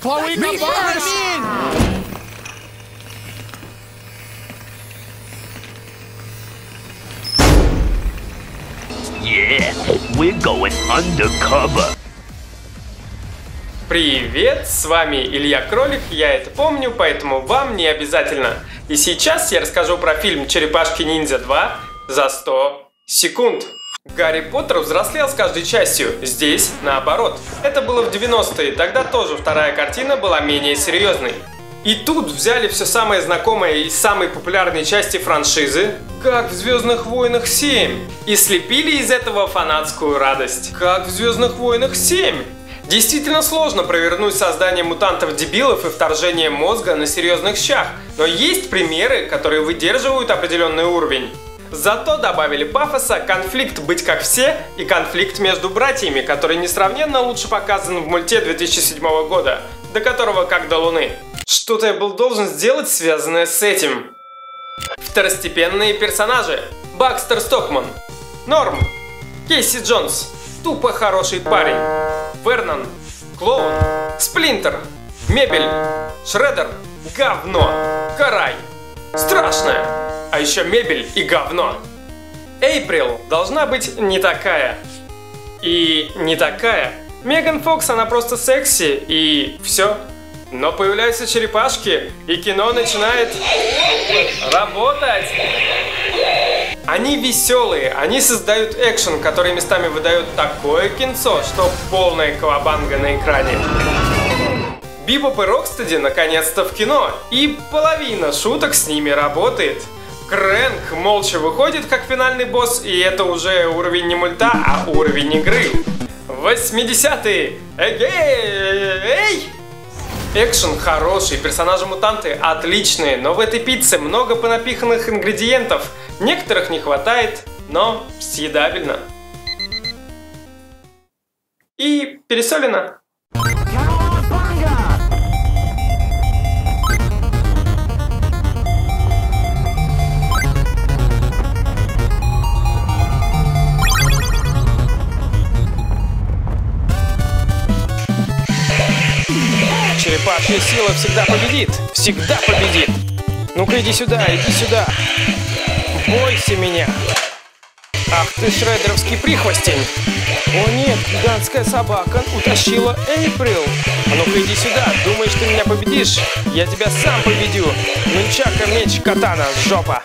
Chloe Caboose! Yeah, we're going undercover. Привет, с вами Илья Кролик, я это помню, поэтому вам не обязательно. И сейчас я расскажу про фильм «Черепашки-ниндзя 2» за 100 секунд. Гарри Поттер взрослел с каждой частью, здесь наоборот. Это было в 90-е, тогда тоже вторая картина была менее серьезной. И тут взяли все самое знакомое из самой популярной части франшизы, как в Звездных войнах 7, и слепили из этого фанатскую радость, как в Звездных войнах 7. Действительно сложно провернуть создание мутантов-дебилов и вторжение мозга на серьезных щах, но есть примеры, которые выдерживают определенный уровень. Зато добавили пафоса конфликт быть как все и конфликт между братьями, который несравненно лучше показан в мульте 2007 года, до которого как до луны. Что-то я был должен сделать, связанное с этим. Второстепенные персонажи. Бакстер Стокман. Норм. Кейси Джонс. Тупо хороший парень. Вернон. Клоун. Сплинтер. Мебель. Шредер. Говно. Карай. Страшное. А еще мебель и говно. Эйприл должна быть не такая. И не такая. Меган Фокс, она просто секси и все. Но появляются черепашки, и кино начинает работать. Они веселые, они создают экшен, который местами выдает такое кинцо, что полная колобанга на экране. Бибоп и Рокстеди наконец-то в кино, и половина шуток с ними работает. Крэнк молча выходит как финальный босс, и это уже уровень не мульта, а уровень игры. 80-е! Эгей! Экшен хороший, персонажи-мутанты отличные, но в этой пицце много понапиханных ингредиентов. Некоторых не хватает, но съедабельно. И пересолено. Черепашья сила всегда победит! Всегда победит! Ну-ка иди сюда, иди сюда! Бойся меня! Ах ты шредеровский прихвостень! О нет, гигантская собака утащила Эйприл! А ну-ка иди сюда, думаешь ты меня победишь? Я тебя сам победю! Нунчака, меч, катана, жопа!